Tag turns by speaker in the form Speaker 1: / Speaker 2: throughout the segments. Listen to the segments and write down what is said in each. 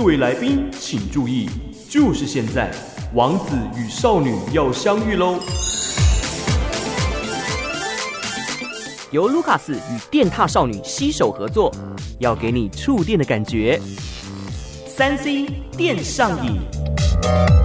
Speaker 1: 各位来宾请注意，就是现在，王子与少女要相遇喽！由卢卡斯与电踏少女携手合作，要给你触电的感觉。三 C 电上瘾。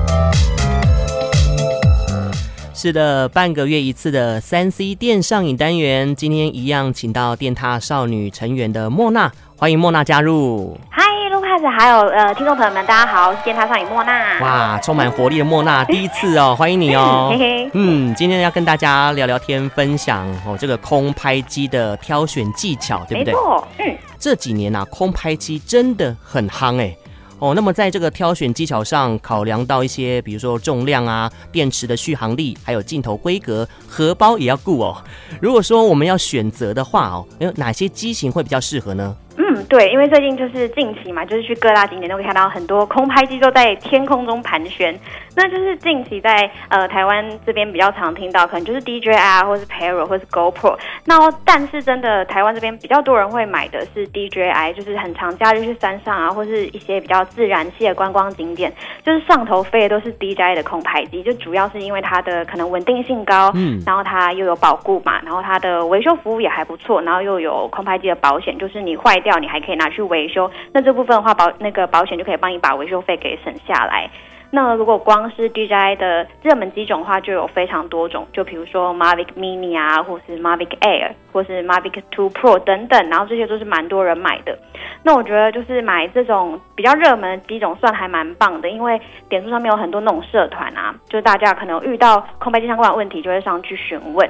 Speaker 1: 是的，半个月一次的三 C 电上瘾单元，今天一样请到电踏少女成员的莫娜，欢迎莫娜加入。
Speaker 2: 嗨，卢卡斯，还有呃，听众朋友们，大家好，我是电踏少女莫娜。
Speaker 1: 哇，充满活力的莫娜，第一次哦，欢迎你哦。嘿嘿。嗯，今天要跟大家聊聊天，分享哦这个空拍机的挑选技巧，对不对？
Speaker 2: 没错。嗯，
Speaker 1: 这几年啊，空拍机真的很夯哎。哦，那么在这个挑选技巧上，考量到一些，比如说重量啊、电池的续航力，还有镜头规格，荷包也要顾哦。如果说我们要选择的话哦，有哪些机型会比较适合呢？
Speaker 2: 嗯，对，因为最近就是近期嘛，就是去各大景点都可以看到很多空拍机都在天空中盘旋。那就是近期在呃台湾这边比较常听到，可能就是 DJI 啊，或是 Parrot 或是 GoPro。那但是真的台湾这边比较多人会买的是 DJI，就是很常假日去山上啊，或是一些比较自然系的观光景点，就是上头飞的都是 DJI 的空拍机，就主要是因为它的可能稳定性高，嗯，然后它又有保固嘛，然后它的维修服务也还不错，然后又有空拍机的保险，就是你坏掉你还可以拿去维修，那这部分的话保那个保险就可以帮你把维修费给省下来。那如果光是 DJI 的热门机种的话，就有非常多种，就比如说 Mavic Mini 啊，或是 Mavic Air，或是 Mavic Two Pro 等等，然后这些都是蛮多人买的。那我觉得就是买这种比较热门的机种算还蛮棒的，因为点数上面有很多那种社团啊，就是大家可能遇到空白机相关的问题，就会上去询问。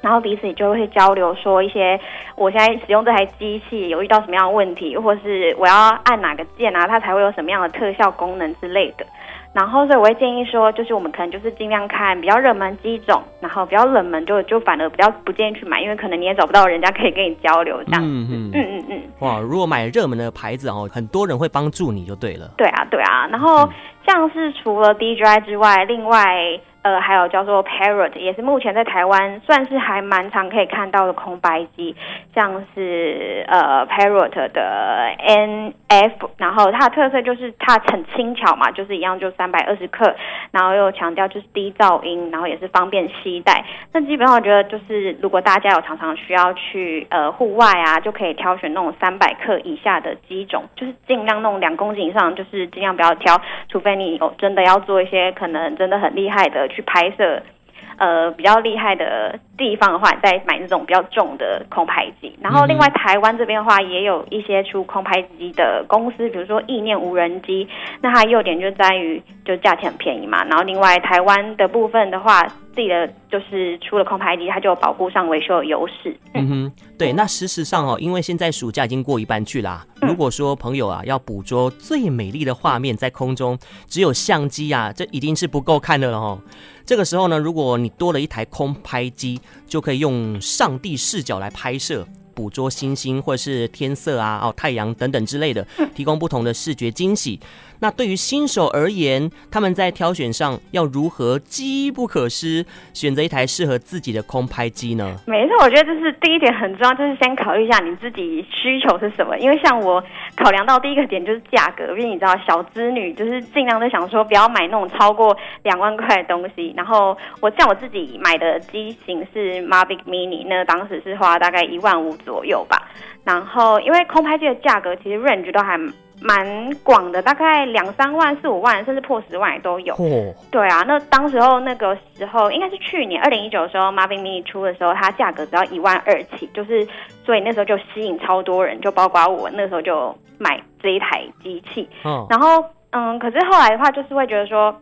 Speaker 2: 然后彼此就会交流，说一些我现在使用这台机器有遇到什么样的问题，或是我要按哪个键啊，它才会有什么样的特效功能之类的。然后，所以我会建议说，就是我们可能就是尽量看比较热门机种，然后比较冷门就就反而比较不建议去买，因为可能你也找不到人家可以跟你交流这样。嗯嗯嗯嗯嗯。
Speaker 1: 哇，如果买热门的牌子哦，很多人会帮助你就对了。
Speaker 2: 对啊对啊，然后像是除了 DJI 之外，另外。呃，还有叫做 Parrot，也是目前在台湾算是还蛮常可以看到的空白机，像是呃 Parrot 的 NF，然后它的特色就是它很轻巧嘛，就是一样就三百二十克，然后又强调就是低噪音，然后也是方便携带。那基本上我觉得就是如果大家有常常需要去呃户外啊，就可以挑选那种三百克以下的机种，就是尽量那种两公斤以上，就是尽量不要挑，除非你有真的要做一些可能真的很厉害的。去拍摄，呃，比较厉害的地方的话，再买那种比较重的空拍机。然后，另外台湾这边的话，也有一些出空拍机的公司，比如说意念无人机。那它优点就在于，就价钱很便宜嘛。然后，另外台湾的部分的话，自己的就是出了空拍机，它就有保护上维修的优势。
Speaker 1: 嗯哼，对。那事实上哦，因为现在暑假已经过一半去啦。如果说朋友啊要捕捉最美丽的画面在空中，只有相机啊，这已经是不够看的了哦。这个时候呢，如果你多了一台空拍机，就可以用上帝视角来拍摄，捕捉星星或者是天色啊、哦太阳等等之类的，提供不同的视觉惊喜。那对于新手而言，他们在挑选上要如何机不可失，选择一台适合自己的空拍机呢？
Speaker 2: 没错，我觉得这是第一点很重要，就是先考虑一下你自己需求是什么。因为像我考量到第一个点就是价格，因为你知道小资女就是尽量都想说不要买那种超过两万块的东西。然后我像我自己买的机型是 Mavic Mini，那当时是花大概一万五左右吧。然后因为空拍机的价格其实 range 都还。蛮广的，大概两三万、四五万，甚至破十万也都有。哦，对啊，那当时候那个时候应该是去年二零一九的时候，Mavic Mini 出的时候，它价格只要一万二起，就是所以那时候就吸引超多人，就包括我那时候就买这一台机器。哦，然后嗯，可是后来的话，就是会觉得说。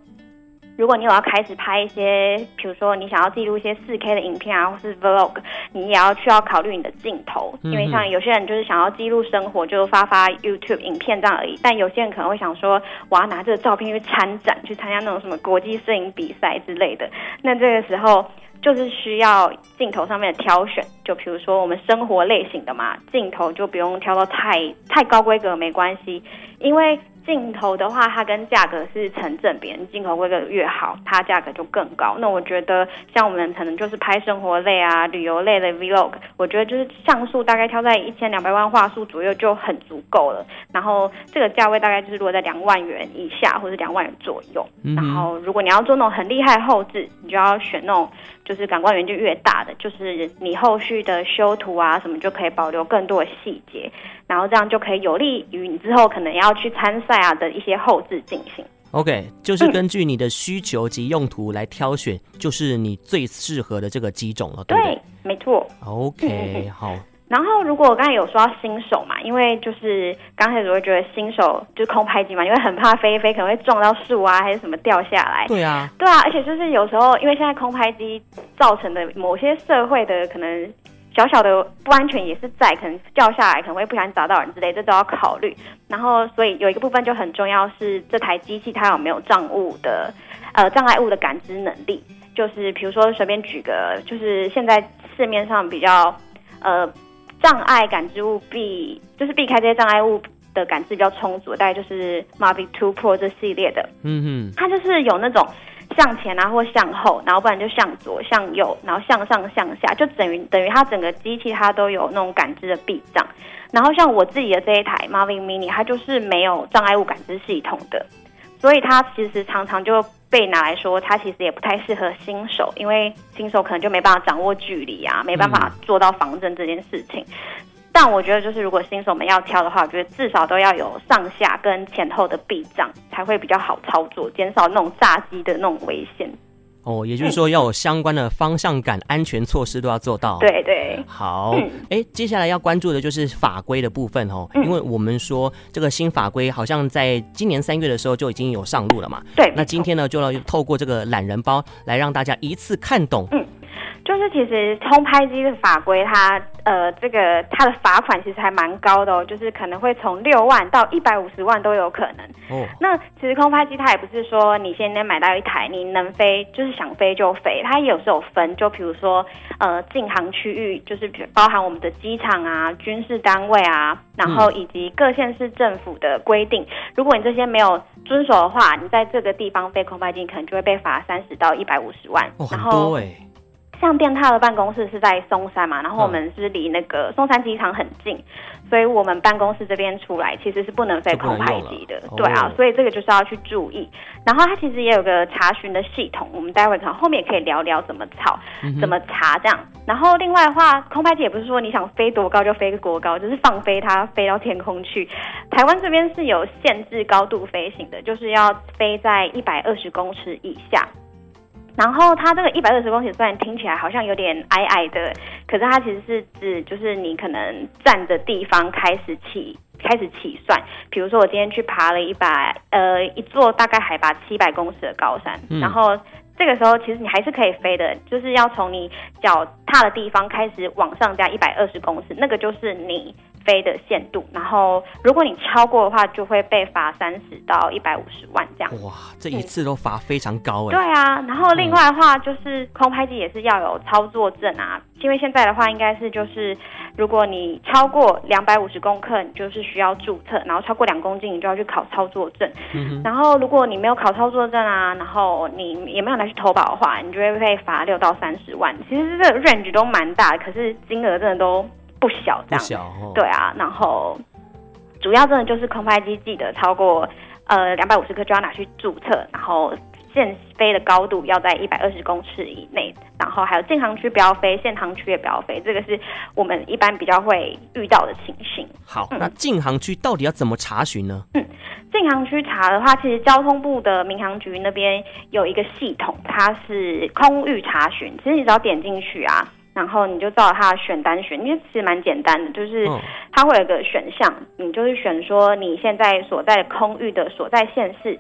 Speaker 2: 如果你有要开始拍一些，比如说你想要记录一些四 K 的影片啊，或是 Vlog，你也要需要考虑你的镜头，因为像有些人就是想要记录生活，就发发 YouTube 影片这样而已。但有些人可能会想说，我要拿这个照片去参展，去参加那种什么国际摄影比赛之类的。那这个时候。就是需要镜头上面的挑选，就比如说我们生活类型的嘛，镜头就不用挑到太太高规格没关系，因为。镜头的话，它跟价格是成正比，镜头规格越好，它价格就更高。那我觉得，像我们可能就是拍生活类啊、旅游类的 Vlog，我觉得就是像素大概挑在一千两百万画素左右就很足够了。然后这个价位大概就是落在两万元以下，或者两万元左右。嗯、然后如果你要做那种很厉害后置，你就要选那种就是感光元件越大的，就是你后续的修图啊什么就可以保留更多的细节。然后这样就可以有利于你之后可能要去参赛啊的一些后置进行。
Speaker 1: OK，就是根据你的需求及用途来挑选，嗯、就是你最适合的这个机种了，对不对？对，没错。OK，好。
Speaker 2: 然后如果我刚才有说到新手嘛，因为就是刚开始我会觉得新手就是空拍机嘛，因为很怕飞一飞可能会撞到树啊，还是什么掉下来。
Speaker 1: 对啊，
Speaker 2: 对啊，而且就是有时候因为现在空拍机造成的某些社会的可能。小小的不安全也是在，可能掉下来可能会不小心砸到人之类，这都要考虑。然后，所以有一个部分就很重要，是这台机器它有没有障物的，呃，障碍物的感知能力。就是比如说随便举个，就是现在市面上比较呃障碍感知物避，就是避开这些障碍物的感知比较充足，大概就是 Mavic 2 Pro 这系列的。嗯哼，它就是有那种。向前啊，或向后，然后不然就向左、向右，然后向上、向下，就等于等于它整个机器它都有那种感知的避障。然后像我自己的这一台 Mavic Mini，它就是没有障碍物感知系统的，所以它其实常常就被拿来说，它其实也不太适合新手，因为新手可能就没办法掌握距离啊，没办法做到防震这件事情。但我觉得，就是如果新手们要挑的话，我觉得至少都要有上下跟前后的避障，才会比较好操作，减少那种炸机的那种危险。
Speaker 1: 哦，也就是说要有相关的方向感、安全措施都要做到。
Speaker 2: 对对。
Speaker 1: 好，哎、嗯，接下来要关注的就是法规的部分哦，因为我们说这个新法规好像在今年三月的时候就已经有上路了嘛。
Speaker 2: 对。
Speaker 1: 那今天呢，就要透过这个懒人包来让大家一次看懂。嗯。
Speaker 2: 就是其实空拍机的法规，它呃这个它的罚款其实还蛮高的哦，就是可能会从六万到一百五十万都有可能。哦，那其实空拍机它也不是说你现在买到一台你能飞就是想飞就飞，它也有时候分，就比如说呃禁航区域，就是包含我们的机场啊、军事单位啊，然后以及各县市政府的规定，如果你这些没有遵守的话，你在这个地方飞空拍机，可能就会被罚三十到一百五十万。
Speaker 1: 哦，很多哎。
Speaker 2: 像电踏的办公室是在松山嘛，然后我们是离那个松山机场很近，嗯，所以我们办公室这边出来其实是不能飞空拍机的，对啊，所以这个就是要去注意。然后它其实也有个查询的系统，我们待会可能后面也可以聊聊怎么查，怎么查这样。然后另外的话，空拍机也不是说你想飞多高就飞多高，就是放飞它飞到天空去。台湾这边是有限制高度飞行的，就是要飞在一百二十公尺以下。然后它这个一百二十公尺虽然听起来好像有点矮矮的，可是它其实是指就是你可能站的地方开始起开始起算。比如说我今天去爬了一百呃一座大概海拔七百公尺的高山，嗯，然后这个时候其实你还是可以飞的，就是要从你脚踏的地方开始往上加一百二十公尺，那个就是你。飞的限度，然后如果你超过的话，就会被罚三十到一百五十万这样。
Speaker 1: 哇，这一次都罚非常高哎。
Speaker 2: 对啊，然后另外的话就是空拍机也是要有操作证啊，因为现在的话应该是就是如果你超过两百五十公克，你就是需要注册，然后超过两公斤，你就要去考操作证。嗯。然后如果你没有考操作证啊，然后你也没有拿去投保的话，你就会被罚六到三十万。其实这个 range 都蛮大，可是金额真的都。不小，这样，不小哦，对啊，然后主要真的就是空拍机，记得超过呃两百五十克就要拿去注册，然后限飞的高度要在一百二十公尺以内，然后还有禁航区不要飞，限航区也不要飞，这个是我们一般比较会遇到的情形。
Speaker 1: 好，嗯、那禁航区到底要怎么查询呢？
Speaker 2: 嗯，禁航区查的话，其实交通部的民航局那边有一个系统，它是空域查询，其实你只要点进去啊。然后你就照它选单选，因为其实蛮简单的，就是它会有个选项，你就是选说你现在所在空域的所在县市。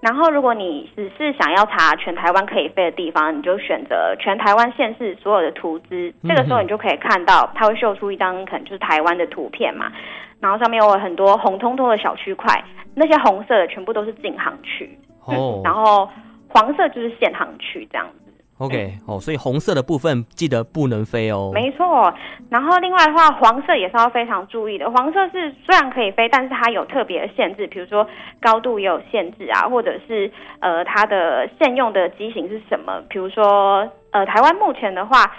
Speaker 2: 然后如果你只是想要查全台湾可以飞的地方，你就选择全台湾县市所有的图资。这个时候你就可以看到，它会秀出一张可能就是台湾的图片嘛，然后上面有很多红彤彤的小区块，那些红色的全部都是禁航区，哦，然后黄色就是限航区这样子。
Speaker 1: OK，哦，所以红色的部分记得不能飞哦。
Speaker 2: 没错，然后另外的话，黄色也是要非常注意的。黄色是虽然可以飞，但是它有特别的限制，比如说高度也有限制啊，或者是呃它的现用的机型是什么？比如说呃台湾目前的话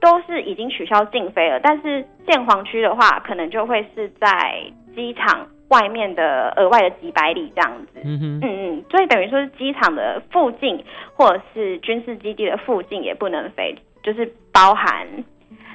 Speaker 2: 都是已经取消禁飞了，但是建黄区的话，可能就会是在机场。外面的额外的几百里这样子，嗯哼，嗯嗯，所以等于说是机场的附近或者是军事基地的附近也不能飞，就是包含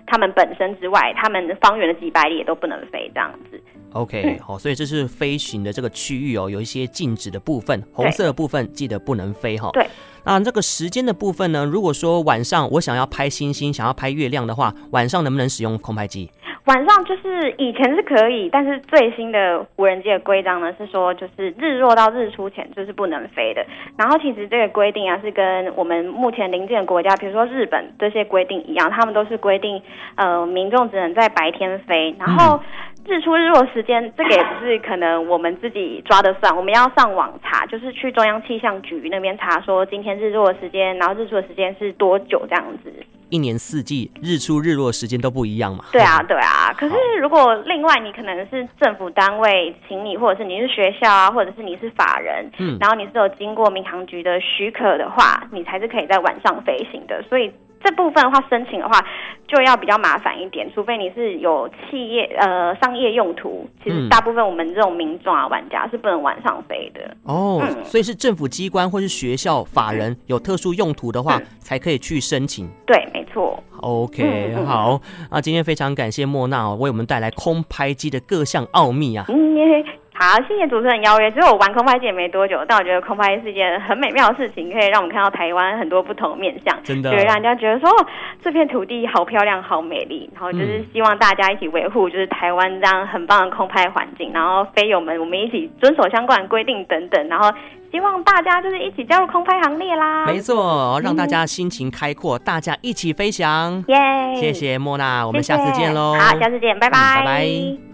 Speaker 2: 他们本身之外，他们方圆的几百里也都不能飞这样子。
Speaker 1: OK，好，所以这是飞行的这个区域哦，有一些禁止的部分，红色的部分记得不能飞哈。
Speaker 2: 对，
Speaker 1: 那这个时间的部分呢？如果说晚上我想要拍星星，想要拍月亮的话，晚上能不能使用空拍机？
Speaker 2: 晚上就是以前是可以，但是最新的无人机的规章呢是说，就是日落到日出前就是不能飞的。然后其实这个规定啊是跟我们目前邻近的国家，比如说日本这些规定一样，他们都是规定呃民众只能在白天飞，然后。嗯日出日落时间，这个也不是可能我们自己抓得算，我们要上网查，就是去中央气象局那边查，说今天日落的时间，然后日出的时间是多久这样子。
Speaker 1: 一年四季日出日落时间都不一样嘛？
Speaker 2: 对啊，对啊。可是如果另外你可能是政府单位请你，或者是你是学校啊，或者是你是法人，嗯，然后你是有经过民航局的许可的话，你才是可以在晚上飞行的。所以。这部分的话，申请的话就要比较麻烦一点，除非你是有企业呃商业用途。其实大部分我们这种民众啊玩家是不能晚上飞的
Speaker 1: 哦。嗯、所以是政府机关或是学校法人有特殊用途的话，嗯、才可以去申请。
Speaker 2: 对，没错。
Speaker 1: OK，、嗯、好。啊，今天非常感谢莫娜为我们带来空拍机的各项奥秘啊。嗯
Speaker 2: 好，谢谢主持人邀约。其实我玩空拍机也没多久，但我觉得空拍是一件很美妙的事情，可以让我们看到台湾很多不同的面相，
Speaker 1: 真的，
Speaker 2: 就会让人家觉得说这片土地好漂亮、好美丽。然后就是希望大家一起维护，就是台湾这样很棒的空拍环境。然后飞友们，我们一起遵守相关的规定等等。然后希望大家就是一起加入空拍行列啦。
Speaker 1: 没错，让大家心情开阔，嗯、大家一起飞翔。
Speaker 2: 耶！
Speaker 1: 谢谢莫娜，我们下次见喽。
Speaker 2: 好，下次见，拜拜，
Speaker 1: 嗯、拜拜。